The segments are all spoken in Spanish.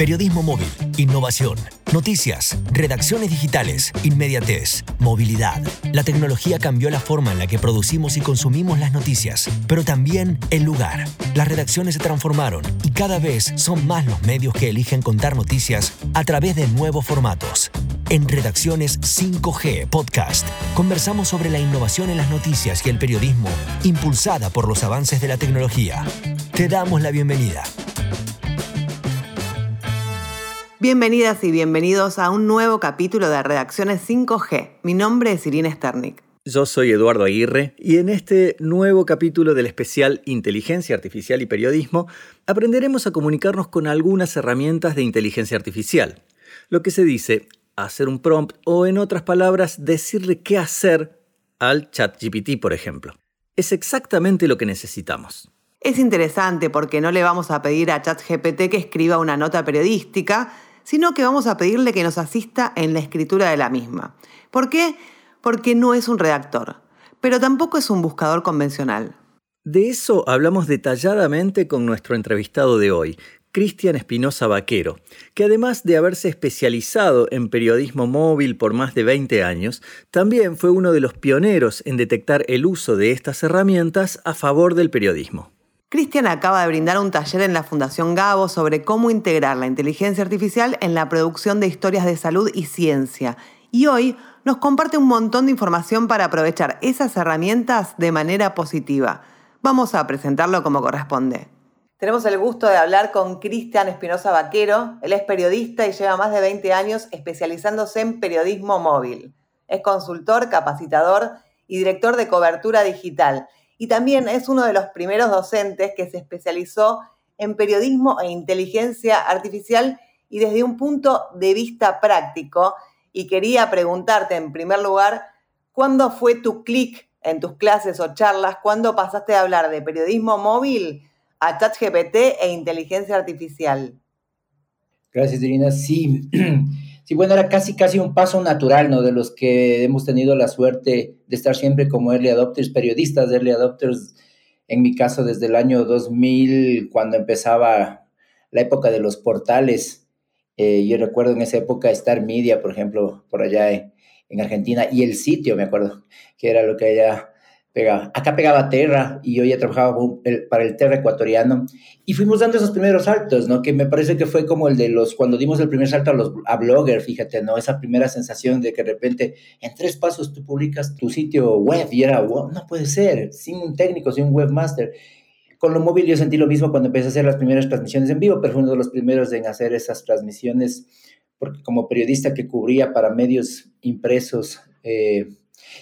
Periodismo móvil, innovación, noticias, redacciones digitales, inmediatez, movilidad. La tecnología cambió la forma en la que producimos y consumimos las noticias, pero también el lugar. Las redacciones se transformaron y cada vez son más los medios que eligen contar noticias a través de nuevos formatos. En Redacciones 5G Podcast conversamos sobre la innovación en las noticias y el periodismo impulsada por los avances de la tecnología. Te damos la bienvenida. Bienvenidas y bienvenidos a un nuevo capítulo de Redacciones 5G. Mi nombre es Irina Sternik. Yo soy Eduardo Aguirre y en este nuevo capítulo del especial Inteligencia Artificial y Periodismo aprenderemos a comunicarnos con algunas herramientas de inteligencia artificial. Lo que se dice hacer un prompt o en otras palabras decirle qué hacer al chat GPT, por ejemplo. Es exactamente lo que necesitamos. Es interesante porque no le vamos a pedir a ChatGPT que escriba una nota periodística, sino que vamos a pedirle que nos asista en la escritura de la misma. ¿Por qué? Porque no es un redactor, pero tampoco es un buscador convencional. De eso hablamos detalladamente con nuestro entrevistado de hoy, Cristian Espinosa Vaquero, que además de haberse especializado en periodismo móvil por más de 20 años, también fue uno de los pioneros en detectar el uso de estas herramientas a favor del periodismo. Cristian acaba de brindar un taller en la Fundación Gabo sobre cómo integrar la inteligencia artificial en la producción de historias de salud y ciencia. Y hoy nos comparte un montón de información para aprovechar esas herramientas de manera positiva. Vamos a presentarlo como corresponde. Tenemos el gusto de hablar con Cristian Espinosa Vaquero. Él es periodista y lleva más de 20 años especializándose en periodismo móvil. Es consultor, capacitador y director de cobertura digital y también es uno de los primeros docentes que se especializó en periodismo e inteligencia artificial y desde un punto de vista práctico. Y quería preguntarte en primer lugar, ¿cuándo fue tu clic en tus clases o charlas? ¿Cuándo pasaste a hablar de periodismo móvil a ChatGPT e inteligencia artificial? Gracias, Irina. Sí, Sí, bueno, era casi, casi un paso natural, ¿no? De los que hemos tenido la suerte de estar siempre como early adopters, periodistas de early adopters, en mi caso desde el año 2000, cuando empezaba la época de los portales. Eh, yo recuerdo en esa época Star Media, por ejemplo, por allá en, en Argentina, y el sitio, me acuerdo, que era lo que allá pegaba. Acá pegaba Terra y yo ya trabajaba para el Terra ecuatoriano y fuimos dando esos primeros saltos, ¿no? Que me parece que fue como el de los, cuando dimos el primer salto a los a Blogger, fíjate, ¿no? Esa primera sensación de que de repente en tres pasos tú publicas tu sitio web y era, no puede ser, sin un técnico, sin un webmaster. Con lo móvil yo sentí lo mismo cuando empecé a hacer las primeras transmisiones en vivo, pero fue uno de los primeros en hacer esas transmisiones, porque como periodista que cubría para medios impresos, eh,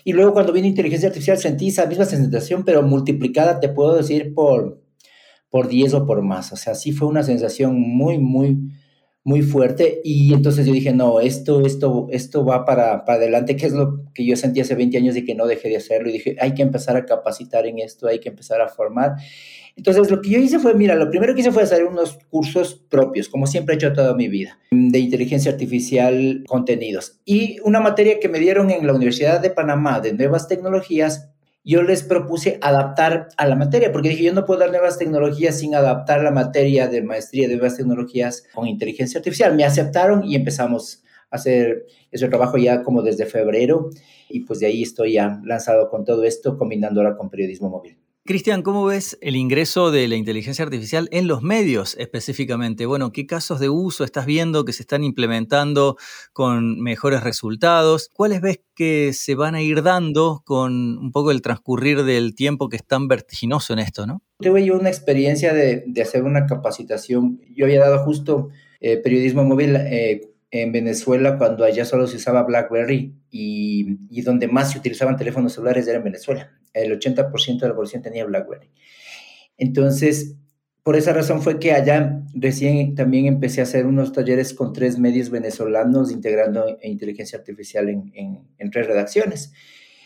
y luego cuando vino inteligencia artificial sentí esa misma sensación, pero multiplicada, te puedo decir, por, por 10 o por más. O sea, sí fue una sensación muy, muy, muy fuerte. Y entonces yo dije, no, esto, esto, esto va para, para adelante, que es lo que yo sentí hace 20 años y que no dejé de hacerlo. Y dije, hay que empezar a capacitar en esto, hay que empezar a formar. Entonces, lo que yo hice fue, mira, lo primero que hice fue hacer unos cursos propios, como siempre he hecho toda mi vida, de inteligencia artificial, contenidos. Y una materia que me dieron en la Universidad de Panamá de nuevas tecnologías, yo les propuse adaptar a la materia, porque dije, yo no puedo dar nuevas tecnologías sin adaptar la materia de maestría de nuevas tecnologías con inteligencia artificial. Me aceptaron y empezamos a hacer ese trabajo ya como desde febrero y pues de ahí estoy ya lanzado con todo esto, combinando con periodismo móvil. Cristian, ¿cómo ves el ingreso de la inteligencia artificial en los medios específicamente? Bueno, ¿qué casos de uso estás viendo que se están implementando con mejores resultados? ¿Cuáles ves que se van a ir dando con un poco el transcurrir del tiempo que es tan vertiginoso en esto, no? Tuve yo una experiencia de, hacer una capacitación. Yo había dado justo eh, periodismo móvil eh, en Venezuela cuando allá solo se usaba BlackBerry y, y, donde más se utilizaban teléfonos celulares era en Venezuela. El 80% de la población tenía BlackBerry. Entonces, por esa razón fue que allá recién también empecé a hacer unos talleres con tres medios venezolanos integrando inteligencia artificial en, en, en tres redacciones.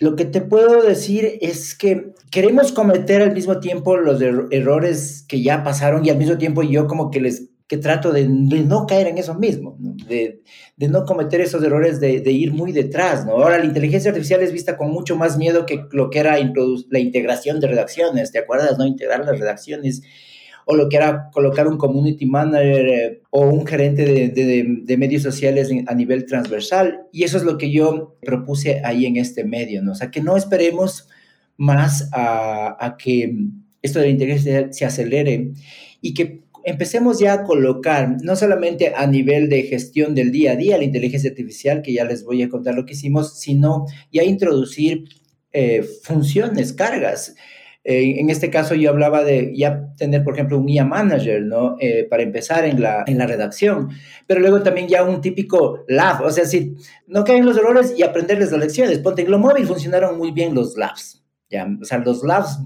Lo que te puedo decir es que queremos cometer al mismo tiempo los er-, errores que ya pasaron y al mismo tiempo yo como que les que trato de, no caer en eso mismo, De, de, no cometer esos errores de, de, ir muy detrás. ¿no? Ahora la inteligencia artificial es vista con mucho más miedo que lo que era la integración de redacciones, ¿te acuerdas? ¿no? Integrar las redacciones. o lo que era colocar un community manager eh, o un gerente de, medios sociales a nivel transversal. Y eso es lo que yo propuse ahí en este medio, ¿no? O sea, que no esperemos más a, a que esto de la inteligencia se acelere y que empecemos ya a colocar, no solamente a nivel de gestión del día a día, la inteligencia artificial, que ya les voy a contar lo que hicimos, sino ya introducir eh, funciones, cargas. Eh, en este caso yo hablaba de ya tener, por ejemplo, un IA manager, ¿no? Eh, para empezar en la, en la redacción, pero luego también ya un típico lab, o sea, si no caen los errores y aprenderles las lecciones. Ponte, en lo móvil funcionaron muy bien los labs, ¿ya? O sea, los labs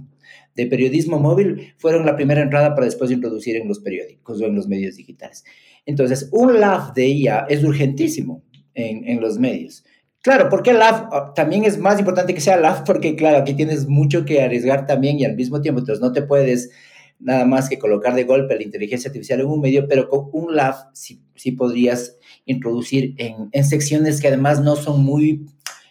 de periodismo móvil fueron la primera entrada para después introducir en los periódicos o en los medios digitales. Entonces, un lab de IA es urgentísimo en, en los medios. Claro, porque el ah, también es más importante que sea lab porque, claro, aquí tienes mucho que arriesgar también y al mismo tiempo, entonces no te puedes nada más que colocar de golpe la inteligencia artificial en un medio, pero con un lab sí, sí podrías introducir en, en secciones que además no son muy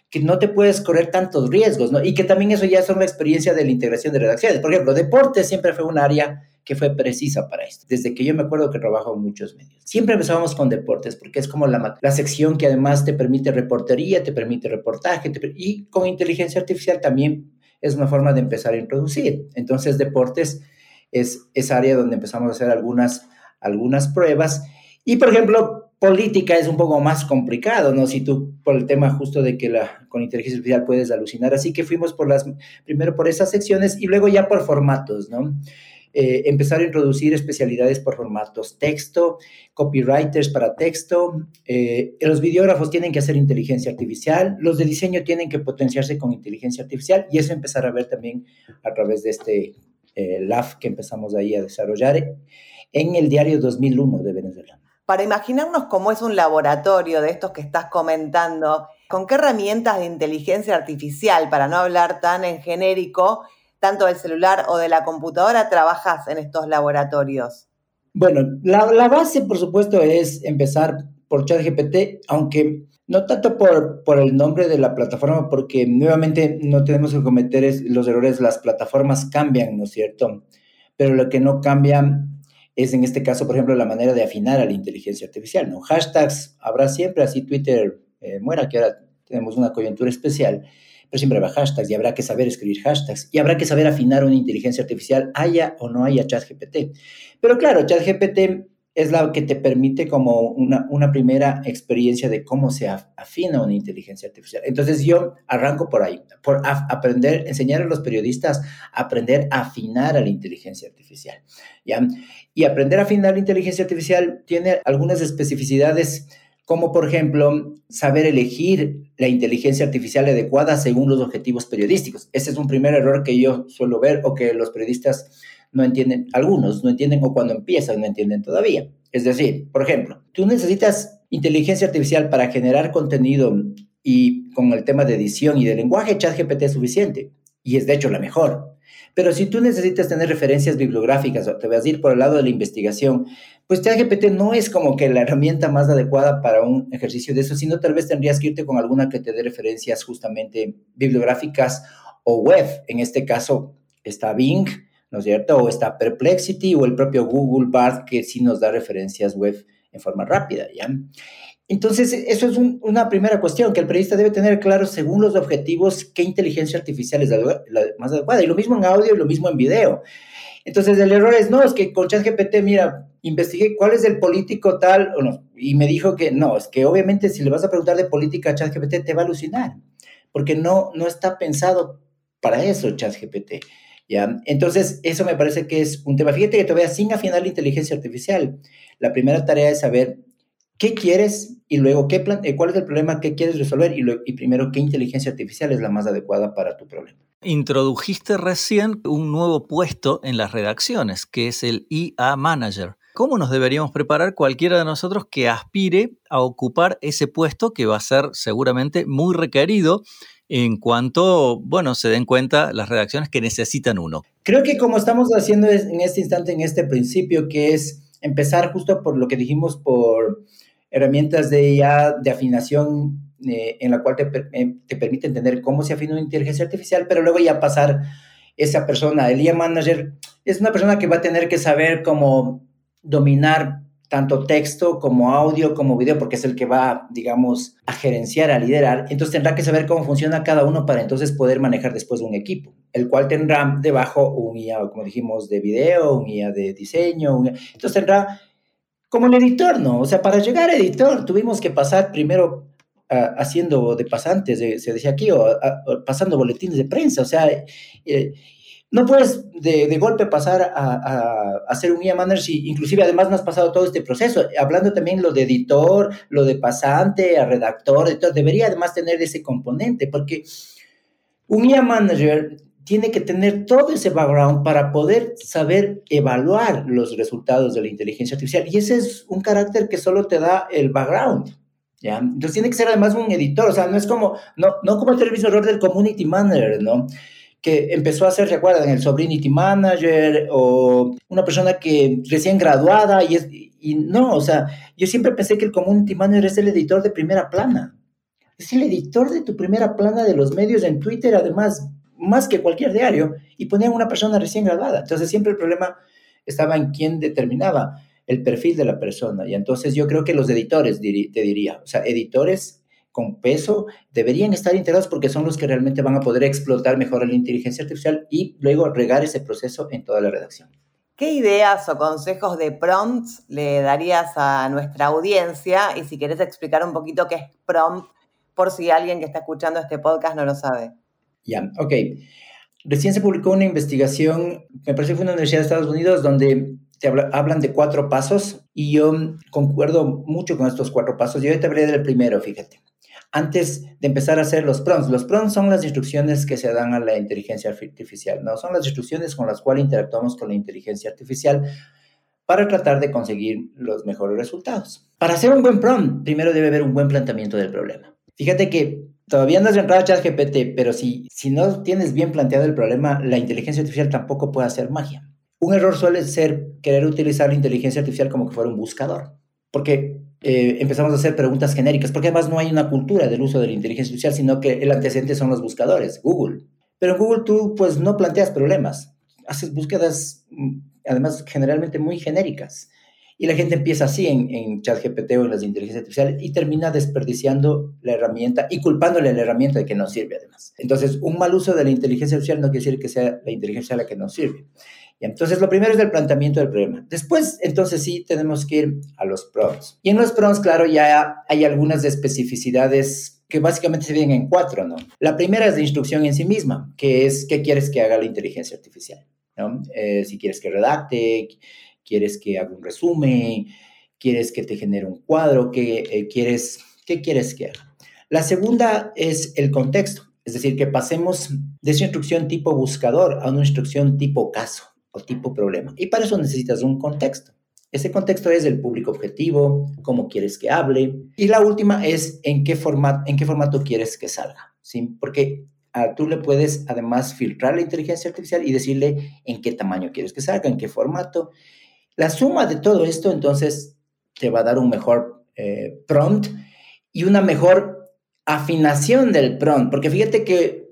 que no te puedes correr tantos riesgos, ¿no? Y que también eso ya es una experiencia de la integración de redacciones. Por ejemplo, deporte siempre fue un área que fue precisa para esto. Desde que yo me acuerdo que trabajo en muchos medios. Siempre empezábamos con deportes porque es como la, sección que además te permite reportería, te permite reportaje y con inteligencia artificial también es una forma de empezar a introducir. Entonces, deportes es esa área donde empezamos a hacer algunas, algunas pruebas. Y, por ejemplo, política es un poco más complicado, ¿no? Si tú, por el tema justo de que la, con inteligencia artificial puedes alucinar. Así que fuimos por las, primero por esas secciones y luego ya por formatos, ¿no? Eh, empezar a introducir especialidades por formatos, texto, copywriters para texto, eh, los videógrafos tienen que hacer inteligencia artificial, los de diseño tienen que potenciarse con inteligencia artificial y eso empezar a ver también a través de este eh, LAF que empezamos ahí a desarrollar en el diario 2001 de Venezuela para imaginarnos cómo es un laboratorio de estos que estás comentando, ¿con qué herramientas de inteligencia artificial, para no hablar tan en genérico, tanto del celular o de la computadora, trabajas en estos laboratorios? Bueno, la, base, por supuesto, es empezar por ChatGPT, aunque no tanto por, el nombre de la plataforma, porque nuevamente no tenemos que cometer los errores, las plataformas cambian, ¿no es cierto? Pero lo que no cambia es en este caso, por ejemplo, la manera de afinar a la inteligencia artificial, ¿no? Hashtags habrá siempre, así Twitter eh, muera, que ahora tenemos una coyuntura especial, pero siempre habrá hashtags y habrá que saber escribir hashtags y habrá que saber afinar una inteligencia artificial, haya o no haya ChatGPT. Pero claro, ChatGPT es la que te permite como una, una primera experiencia de cómo se afina una inteligencia artificial. Entonces yo arranco por ahí, por aprender, enseñar a los periodistas a aprender a afinar a la inteligencia artificial. ¿ya? Y aprender a afinar la inteligencia artificial tiene algunas especificidades como por ejemplo saber elegir la inteligencia artificial adecuada según los objetivos periodísticos. Ese es un primer error que yo suelo ver o que los periodistas no entienden, algunos no entienden o cuando empiezan no entienden todavía. Es decir, por ejemplo, tú necesitas inteligencia artificial para generar contenido y con el tema de edición y de lenguaje, ChatGPT es suficiente y es de hecho la mejor. Pero si tú necesitas tener referencias bibliográficas o te vas a ir por el lado de la investigación, pues ChatGPT no es como que la herramienta más adecuada para un ejercicio de eso, sino tal vez tendrías que irte con alguna que te dé referencias justamente bibliográficas o web. En este caso está Bing, ¿no es cierto? O está Perplexity o el propio Google Bard que sí nos da referencias web en forma rápida, ¿ya? Entonces, eso es una primera cuestión, que el periodista debe tener claro, según los objetivos, qué inteligencia artificial es la, más adecuada. Y lo mismo en audio y lo mismo en video. Entonces, el error es, no, es que con ChatGPT, mira, investigué cuál es el político tal y me dijo que no, es que obviamente si le vas a preguntar de política a ChatGPT te va a alucinar, porque no, no está pensado para eso ChatGPT. ¿Ya? Entonces, eso me parece que es un tema. Fíjate que todavía sin afinar la inteligencia artificial, la primera tarea es saber qué quieres y luego qué plan eh, cuál es el problema que quieres resolver y, y primero qué inteligencia artificial es la más adecuada para tu problema. Introdujiste recién un nuevo puesto en las redacciones, que es el IA Manager. ¿Cómo nos deberíamos preparar cualquiera de nosotros que aspire a ocupar ese puesto que va a ser seguramente muy requerido en cuanto, bueno, se den cuenta las redacciones que necesitan uno. Creo que como estamos haciendo en este instante, en este principio, que es empezar justo por lo que dijimos, por herramientas de ya de afinación eh, en la cual te, eh, te permite entender cómo se afina una inteligencia artificial, pero luego ya pasar esa persona, el IA manager, es una persona que va a tener que saber cómo dominar tanto texto como audio como video, porque es el que va, digamos, a gerenciar, a liderar. Entonces tendrá que saber cómo funciona cada uno para entonces poder manejar después un equipo, el cual tendrá debajo un IA, como dijimos, de video, un IA de diseño. Entonces tendrá como el editor, ¿no? O sea, para llegar a editor tuvimos que pasar primero ah, haciendo de pasantes, se decía aquí, o, pasando boletines de prensa, o sea, eh, no puedes de, golpe pasar a, ser un IA manager si inclusive además no has pasado todo este proceso, hablando también lo de editor, lo de pasante, a redactor, editor, debería además tener ese componente, porque un IA manager tiene que tener todo ese background para poder saber evaluar los resultados de la inteligencia artificial. Y ese es un carácter que solo te da el background. ¿ya? Entonces tiene que ser además un editor, o sea, no es como, no, no como el mismo error del community manager, ¿no? Que empezó a ser, ¿recuerdan? El Sobrinity Manager o una persona que recién graduada y, es, y no, o sea, yo siempre pensé que el Community Manager es el editor de primera plana. Es el editor de tu primera plana de los medios en Twitter, además, más que cualquier diario, y ponían una persona recién graduada. Entonces siempre el problema estaba en quién determinaba el perfil de la persona. Y entonces yo creo que los editores, te diría, o sea, editores con peso deberían estar integrados porque son los que realmente van a poder explotar mejor la inteligencia artificial y luego regar ese proceso en toda la redacción. ¿Qué ideas o consejos de prompts le darías a nuestra audiencia? Y si quieres explicar un poquito qué es prompt, por si alguien que está escuchando este podcast no lo sabe. Ya, ok. Recién se publicó una investigación, me parece que fue en una universidad de Estados Unidos, donde te hablan de cuatro pasos y yo concuerdo mucho con estos cuatro pasos. Yo te hablé del primero, fíjate antes de empezar a hacer los prompts. Los prompts son las instrucciones que se dan a la inteligencia artificial, ¿no? Son las instrucciones con las cuales interactuamos con la inteligencia artificial para tratar de conseguir los mejores resultados. Para hacer un buen prompt, primero debe haber un buen planteamiento del problema. Fíjate que todavía no has entrado a ChatGPT, pero si, si no tienes bien planteado el problema, la inteligencia artificial tampoco puede hacer magia. Un error suele ser querer utilizar la inteligencia artificial como que fuera un buscador, porque eh, empezamos a hacer preguntas genéricas, porque además no hay una cultura del uso de la inteligencia artificial, sino que el antecedente son los buscadores, Google. Pero en Google tú pues no planteas problemas, haces búsquedas mm, además generalmente muy genéricas. Y la gente empieza así en, en ChatGPT o en las inteligencias artificiales y termina desperdiciando la herramienta y culpándole a la herramienta de que no sirve además. Entonces, un mal uso de la inteligencia artificial no quiere decir que sea la inteligencia la que no sirve. Entonces, lo primero es el planteamiento del problema. Después, entonces sí, tenemos que ir a los prompts. Y en los prompts, claro, ya hay algunas especificidades que básicamente se dividen en cuatro, ¿no? La primera es la instrucción en sí misma, que es qué quieres que haga la inteligencia artificial, ¿no? Eh, si quieres que redacte, quieres que haga un resumen, quieres que te genere un cuadro, qué, eh, quieres, qué quieres que haga. La segunda es el contexto, es decir, que pasemos de esa instrucción tipo buscador a una instrucción tipo caso tipo problema. Y para eso necesitas un contexto. Ese contexto es el público objetivo, cómo quieres que hable. Y la última es en qué, format, en qué formato quieres que salga. ¿sí? Porque a, tú le puedes además filtrar la inteligencia artificial y decirle en qué tamaño quieres que salga, en qué formato. La suma de todo esto entonces te va a dar un mejor eh, prompt y una mejor afinación del prompt. Porque fíjate que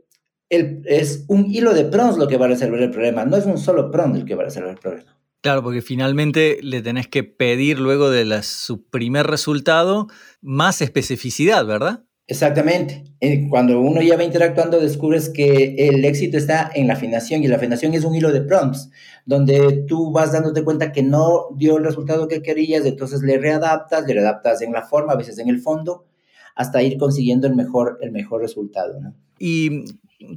es un hilo de prompts lo que va a resolver el problema, no es un solo prompt el que va a resolver el problema. Claro, porque finalmente le tenés que pedir luego de su primer resultado más especificidad, ¿verdad? Exactamente. Eh, cuando uno ya va interactuando, descubres que el éxito está en la afinación y la afinación es un hilo de prompts, donde tú vas dándote cuenta que no dio el resultado que querías, entonces le readaptas, le readaptas en la forma, a veces en el fondo, hasta ir consiguiendo el mejor, el mejor resultado. Y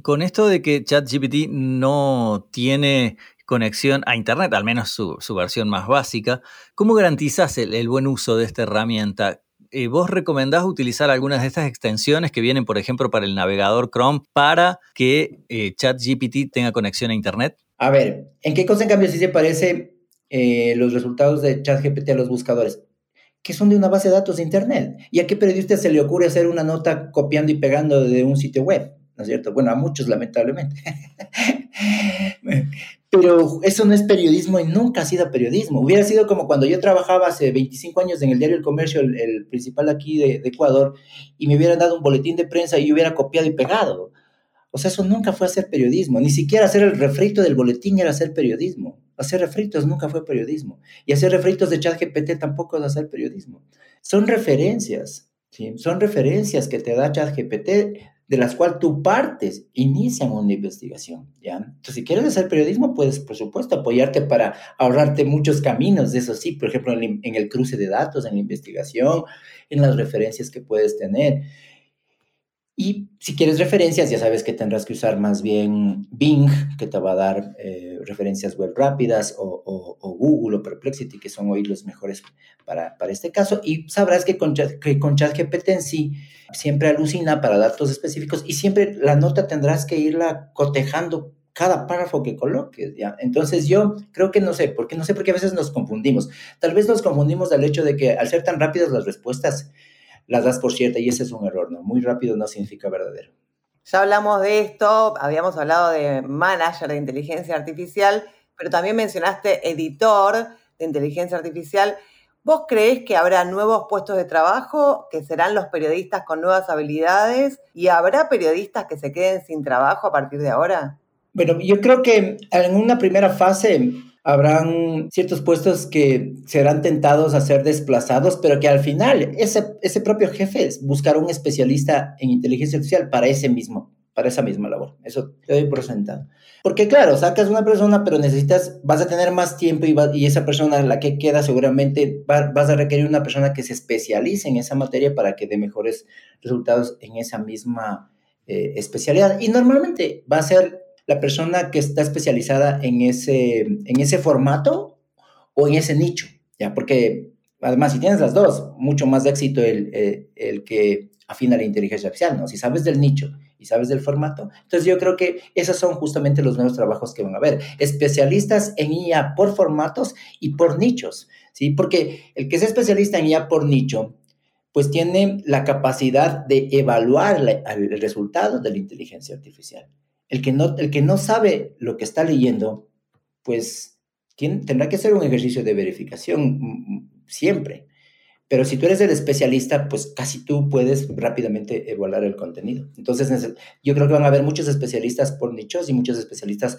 con esto de que ChatGPT no tiene conexión a Internet, al menos su, versión más básica, ¿cómo garantizas el, buen uso de esta herramienta? Eh, ¿Vos recomendás utilizar algunas de estas extensiones que vienen, por ejemplo, para el navegador Chrome para que eh, ChatGPT tenga conexión a Internet? A ver, ¿en qué cosa en cambio sí se parece eh, los resultados de ChatGPT a los buscadores? Que son de una base de datos de Internet. ¿Y a qué periodista se le ocurre hacer una nota copiando y pegando de un sitio web? ¿no es cierto? Bueno, a muchos lamentablemente. Pero eso no es periodismo y nunca ha sido periodismo. Hubiera sido como cuando yo trabajaba hace 25 años en el diario El Comercio, el, principal aquí de, Ecuador, y me hubieran dado un boletín de prensa y yo hubiera copiado y pegado. O sea, eso nunca fue hacer periodismo, ni siquiera hacer el refrito del boletín era hacer periodismo. Hacer refritos nunca fue periodismo. Y hacer refritos de chat GPT tampoco es hacer periodismo. Son referencias, ¿sí? Son referencias que te da chat GPT de las cuales tú partes, inician una investigación, ¿ya? Entonces, si quieres hacer periodismo, puedes, por supuesto, apoyarte para ahorrarte muchos caminos, eso sí, por ejemplo, en el cruce de datos, en la investigación, en las referencias que puedes tener. Y si quieres referencias, ya sabes que tendrás que usar más bien Bing, que te va a dar eh, referencias web rápidas, o, Google o Perplexity, que son hoy los mejores para, para este caso. Y sabrás que con, que con ChatGPT en sí siempre alucina para datos específicos y siempre la nota tendrás que irla cotejando cada párrafo que coloques, ¿ya? Entonces yo creo que no sé, porque no sé por qué a veces nos confundimos. Tal vez nos confundimos del hecho de que al ser tan rápidas las respuestas, las das por cierta y ese es un error, ¿no? Muy rápido no significa verdadero. Ya hablamos de esto, habíamos hablado de manager de inteligencia artificial, pero también mencionaste editor de inteligencia artificial. ¿Vos crees que habrá nuevos puestos de trabajo, que serán los periodistas con nuevas habilidades y habrá periodistas que se queden sin trabajo a partir de ahora? Bueno, yo creo que en una primera fase habrán ciertos puestos que serán tentados a ser desplazados, pero que al final ese, ese propio jefe buscará un especialista en inteligencia artificial para ese mismo, para esa misma labor. Eso te doy por sentado. Porque claro, sacas una persona, pero necesitas, vas a tener más tiempo y, y esa persona, la que queda, seguramente vas a requerir una persona que se especialice en esa materia para que dé mejores resultados en esa misma eh, especialidad. Y normalmente va a ser la persona que está especializada en ese, en ese formato o en ese nicho, ¿ya? Porque además, si tienes las dos, mucho más éxito el, el, el, que afina la inteligencia artificial, ¿no? Si sabes del nicho y sabes del formato. Entonces yo creo que esos son justamente los nuevos trabajos que van a haber. Especialistas en IA por formatos y por nichos, ¿sí? Porque el que es especialista en IA por nicho, pues tiene la capacidad de evaluar el resultado de la inteligencia artificial. El que no, el que no sabe lo que está leyendo, pues tendrá que hacer un ejercicio de verificación siempre. Pero si tú eres el especialista, pues casi tú puedes rápidamente evaluar el contenido. Entonces, yo creo que van a haber muchos especialistas por nichos y muchos especialistas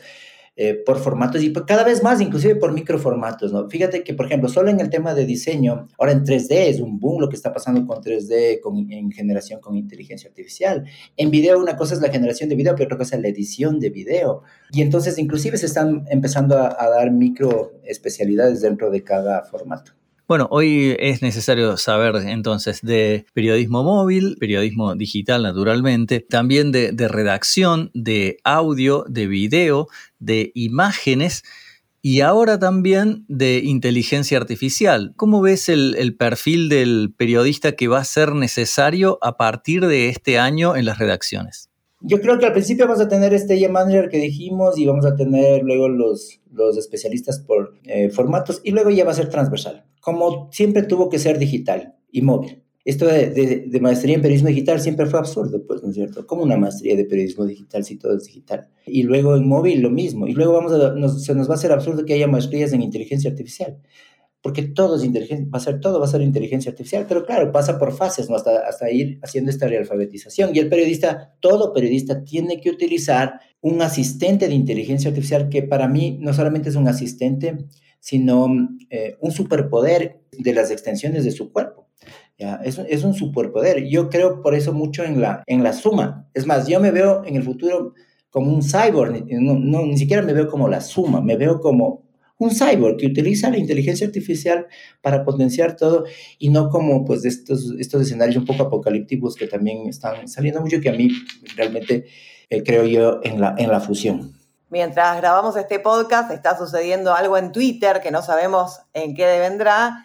eh, por formatos y cada vez más, inclusive por microformatos, ¿no? Fíjate que, por ejemplo, solo en el tema de diseño, ahora en 3D es un boom lo que está pasando con 3D con, en generación con inteligencia artificial. En video una cosa es la generación de video, pero otra cosa es la edición de video. Y entonces inclusive se están empezando a, a dar micro especialidades dentro de cada formato. Bueno, hoy es necesario saber entonces de periodismo móvil, periodismo digital naturalmente, también de, redacción, de audio, de video, de imágenes y ahora también de inteligencia artificial. ¿Cómo ves el, perfil del periodista que va a ser necesario a partir de este año en las redacciones? Yo creo que al principio vamos a tener este ya manager que dijimos y vamos a tener luego los, los especialistas por eh, formatos y luego ya va a ser transversal, como siempre tuvo que ser digital y móvil. Esto de, de, maestría en periodismo digital siempre fue absurdo, pues, ¿no es cierto? Como una maestría de periodismo digital si todo es digital. Y luego en móvil lo mismo. Y luego vamos a, se nos va a hacer absurdo que haya maestrías en inteligencia artificial porque todo es inteligencia, va a ser todo, va a ser inteligencia artificial, pero claro, pasa por fases, ¿no? Hasta, hasta ir haciendo esta realfabetización. Y el periodista, todo periodista tiene que utilizar un asistente de inteligencia artificial que para mí no solamente es un asistente, sino eh, un superpoder de las extensiones de su cuerpo. ¿ya? Es, es un superpoder. Yo creo por eso mucho en la, en la suma. Es más, yo me veo en el futuro como un cyborg, no, no, ni siquiera me veo como la suma, me veo como un cyborg que utiliza la inteligencia artificial para potenciar todo y no como pues estos, estos escenarios un poco apocalípticos que también están saliendo mucho que a mí realmente eh, creo yo en la, en la fusión. Mientras grabamos este podcast está sucediendo algo en Twitter que no sabemos en qué devendrá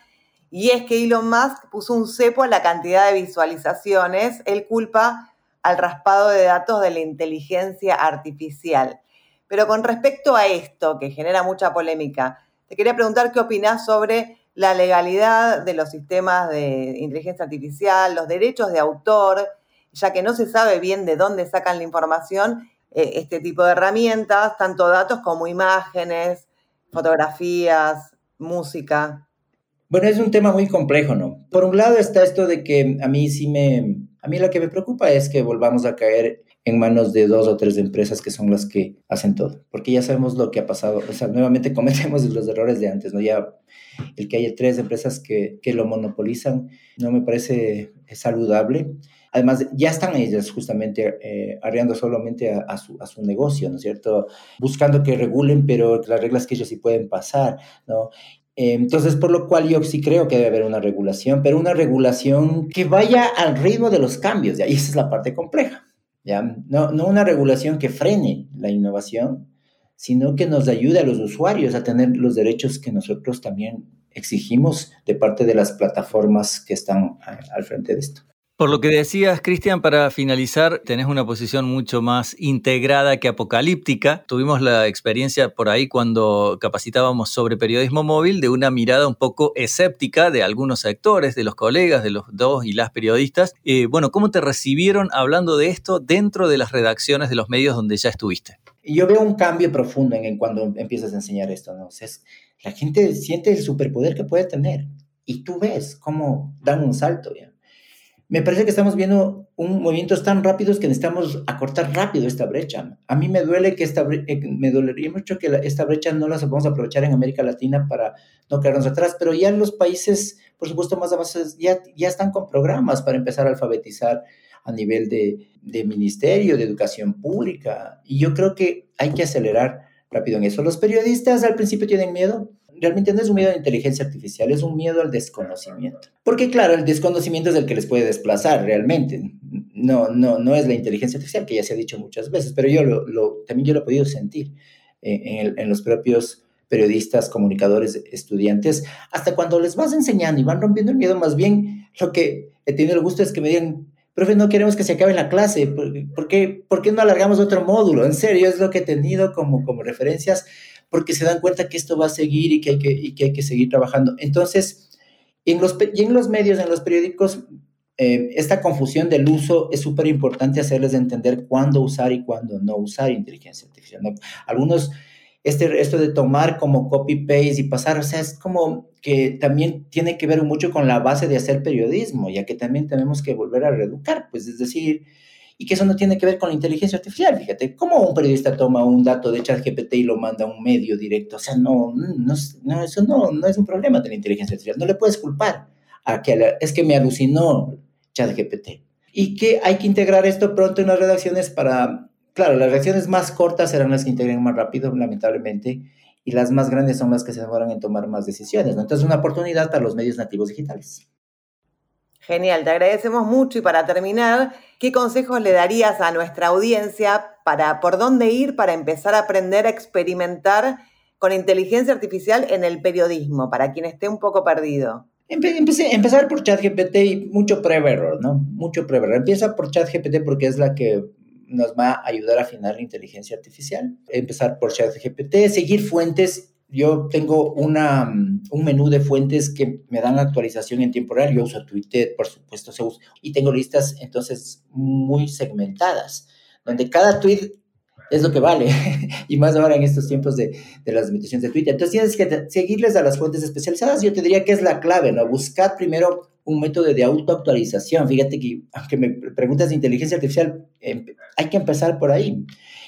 y es que Elon Musk puso un cepo a la cantidad de visualizaciones. Él culpa al raspado de datos de la inteligencia artificial. Pero con respecto a esto, que genera mucha polémica, te quería preguntar qué opinás sobre la legalidad de los sistemas de inteligencia artificial, los derechos de autor, ya que no se sabe bien de dónde sacan la información eh, este tipo de herramientas, tanto datos como imágenes, fotografías, música. Bueno, es un tema muy complejo, ¿no? Por un lado está esto de que a mí sí me, a mí lo que me preocupa es que volvamos a caer en manos de dos o tres empresas que son las que hacen todo, porque ya sabemos lo que ha pasado, o sea, nuevamente cometemos los errores de antes, ¿no? Ya el que haya tres empresas que, que lo monopolizan no me parece saludable. Además, ya están ellas justamente eh, arreando solamente a, su, a, su, negocio, ¿no es cierto? Buscando que regulen, pero las reglas que ellos sí pueden pasar, ¿no? Eh, entonces, por lo cual yo sí creo que debe haber una regulación, pero una regulación que vaya al ritmo de los cambios, y esa es la parte compleja, ¿ya? No, no una regulación que frene la innovación, sino que nos ayude a los usuarios a tener los derechos que nosotros también exigimos de parte de las plataformas que están al frente de esto. Por lo que decías, Cristian, para finalizar, tenés una posición mucho más integrada que apocalíptica. Tuvimos la experiencia por ahí cuando capacitábamos sobre periodismo móvil de una mirada un poco escéptica de algunos sectores, de los colegas, de los dos y las periodistas. Eh, bueno, ¿cómo te recibieron hablando de esto dentro de las redacciones de los medios donde ya estuviste? Yo veo un cambio profundo en, cuando empiezas a enseñar esto, la gente siente el superpoder que puede tener y tú ves cómo dan un salto, ¿ya? Me parece que estamos viendo un movimientos tan rápidos que necesitamos acortar rápido esta brecha. A mí me duele que esta eh, me dolería mucho que esta brecha no la a aprovechar en América Latina para no quedarnos atrás, pero ya los países, por supuesto, más avanzados ya, ya están con programas para empezar a alfabetizar a nivel de, de ministerio, de educación pública. Y yo creo que hay que acelerar rápido en eso. Los periodistas al principio tienen miedo, realmente no es un miedo a la inteligencia artificial, es un miedo al desconocimiento. Porque claro, el desconocimiento es el que les puede desplazar realmente. No, no, no es la inteligencia artificial, que ya se ha dicho muchas veces, pero yo lo, también yo lo he podido sentir en, en los propios periodistas, comunicadores, estudiantes, hasta cuando les vas enseñando y van rompiendo el miedo, más bien lo que he tenido el gusto es que me digan, profe, no queremos que se acabe la clase, ¿por qué, por qué no alargamos otro módulo? En serio, es lo que he tenido como, como referencias porque se dan cuenta que esto va a seguir y que hay que, y que, hay que seguir trabajando. Entonces, en los, y en los medios, en los periódicos, eh, esta confusión del uso es súper importante hacerles entender cuándo usar y cuándo no usar inteligencia artificial. Algunos, este, esto de tomar como copy-paste y pasar, o sea, es como que también tiene que ver mucho con la base de hacer periodismo, ya que también tenemos que volver a reeducar, pues es decir, y que eso no tiene que ver con la inteligencia artificial. Fíjate, ¿cómo un periodista toma un dato de ChatGPT y lo manda a un medio directo? O sea, no, no, eso no, no es un problema de la inteligencia artificial. No le puedes culpar a que es que me alucinó ChatGPT. Y que hay que integrar esto pronto en las redacciones para, claro, las redacciones más cortas serán las que integren más rápido, lamentablemente, y las más grandes son las que se demoran en tomar más decisiones. ¿no? Entonces, una oportunidad para los medios nativos digitales. Genial, te agradecemos mucho y para terminar, ¿qué consejos le darías a nuestra audiencia para por dónde ir para empezar a aprender a experimentar con inteligencia artificial en el periodismo, para quien esté un poco perdido? Empezar por ChatGPT y mucho pre-error, ¿no? Mucho pre-error. Empieza por ChatGPT porque es la que nos va a ayudar a afinar la inteligencia artificial. Empezar por ChatGPT, seguir fuentes yo tengo una, mm, un menú de fuentes que me dan actualización en tiempo real. Yo uso Twitter, por supuesto, y tengo listas entonces muy segmentadas, donde cada tweet es lo que vale, y más ahora en estos tiempos de, de las limitaciones de Twitter. Entonces tienes que seguirles a las fuentes especializadas. Yo te diría que es la clave, ¿no? Buscar primero un método de autoactualización. Fíjate que, aunque me preguntas de inteligencia artificial, em, hay que empezar por ahí.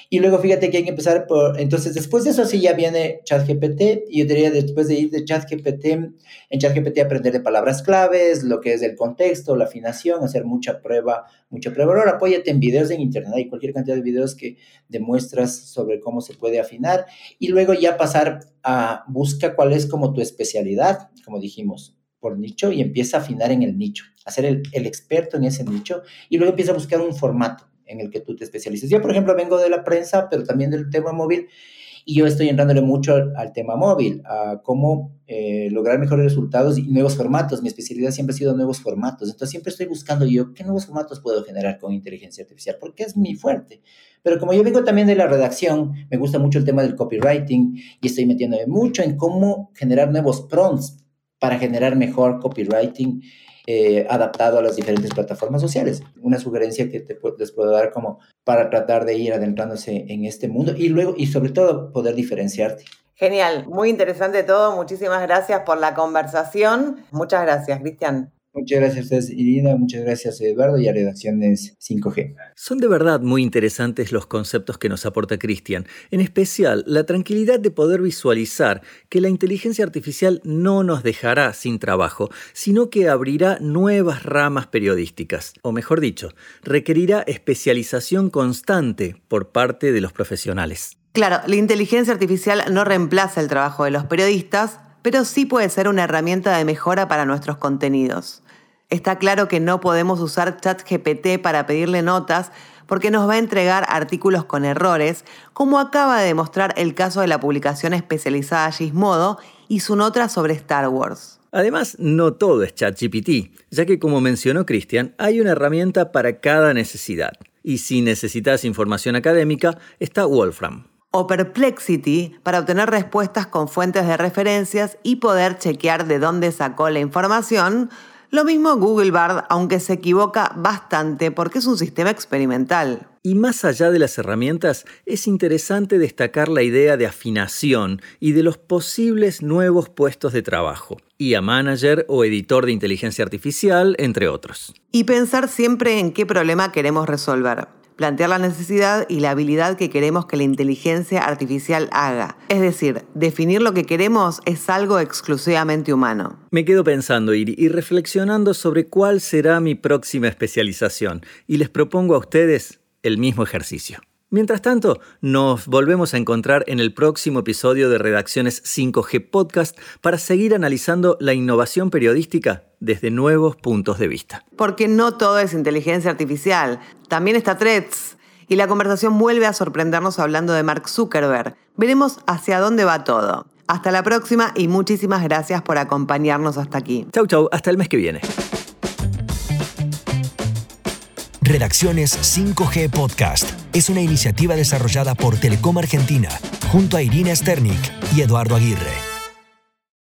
Y luego fíjate que hay que empezar por, entonces después de eso sí ya viene ChatGPT y yo diría después de ir de ChatGPT, en ChatGPT aprender de palabras claves, lo que es el contexto, la afinación, hacer mucha prueba, mucha prueba. Ahora apóyate en videos en internet, hay cualquier cantidad de videos que demuestras sobre cómo se puede afinar y luego ya pasar a busca cuál es como tu especialidad, como dijimos, por nicho y empieza a afinar en el nicho, a ser el, el experto en ese nicho y luego empieza a buscar un formato en el que tú te especialices. Yo, por ejemplo, vengo de la prensa, pero también del tema móvil, y yo estoy entrándole mucho al, tema móvil, a cómo eh, lograr mejores resultados y nuevos formatos. Mi especialidad siempre ha sido nuevos formatos. Entonces, siempre estoy buscando yo qué nuevos formatos puedo generar con inteligencia artificial, porque es mi fuerte. Pero como yo vengo también de la redacción, me gusta mucho el tema del copywriting y estoy metiéndome mucho en cómo generar nuevos prompts para generar mejor copywriting eh, adaptado a las diferentes plataformas sociales. Una sugerencia que te, les puedo dar como para tratar de ir adentrándose en este mundo y luego, y sobre todo, poder diferenciarte. Genial, muy interesante todo. Muchísimas gracias por la conversación. Muchas gracias, Cristian. Muchas gracias a ustedes, Irina. Muchas gracias, Eduardo, y a Redacciones 5G. Son de verdad muy interesantes los conceptos que nos aporta Cristian, en especial la tranquilidad de poder visualizar que la inteligencia artificial no nos dejará sin trabajo, sino que abrirá nuevas ramas periodísticas, o mejor dicho, requerirá especialización constante por parte de los profesionales. Claro, la inteligencia artificial no reemplaza el trabajo de los periodistas, pero sí puede ser una herramienta de mejora para nuestros contenidos. Está claro que no podemos usar ChatGPT para pedirle notas porque nos va a entregar artículos con errores, como acaba de demostrar el caso de la publicación especializada Gizmodo y su nota sobre Star Wars. Además, no todo es ChatGPT, ya que como mencionó Cristian, hay una herramienta para cada necesidad. Y si necesitas información académica, está Wolfram. O Perplexity para obtener respuestas con fuentes de referencias y poder chequear de dónde sacó la información, lo mismo Google Bard, aunque se equivoca bastante porque es un sistema experimental. Y más allá de las herramientas, es interesante destacar la idea de afinación y de los posibles nuevos puestos de trabajo, y a manager o editor de inteligencia artificial, entre otros. Y pensar siempre en qué problema queremos resolver plantear la necesidad y la habilidad que queremos que la inteligencia artificial haga. Es decir, definir lo que queremos es algo exclusivamente humano. Me quedo pensando Iri, y reflexionando sobre cuál será mi próxima especialización y les propongo a ustedes el mismo ejercicio. Mientras tanto, nos volvemos a encontrar en el próximo episodio de Redacciones 5G Podcast para seguir analizando la innovación periodística desde nuevos puntos de vista. Porque no todo es inteligencia artificial, también está Threads. Y la conversación vuelve a sorprendernos hablando de Mark Zuckerberg. Veremos hacia dónde va todo. Hasta la próxima y muchísimas gracias por acompañarnos hasta aquí. Chau, chau, hasta el mes que viene. Redacciones 5G Podcast es una iniciativa desarrollada por Telecom Argentina junto a Irina Sternik y Eduardo Aguirre.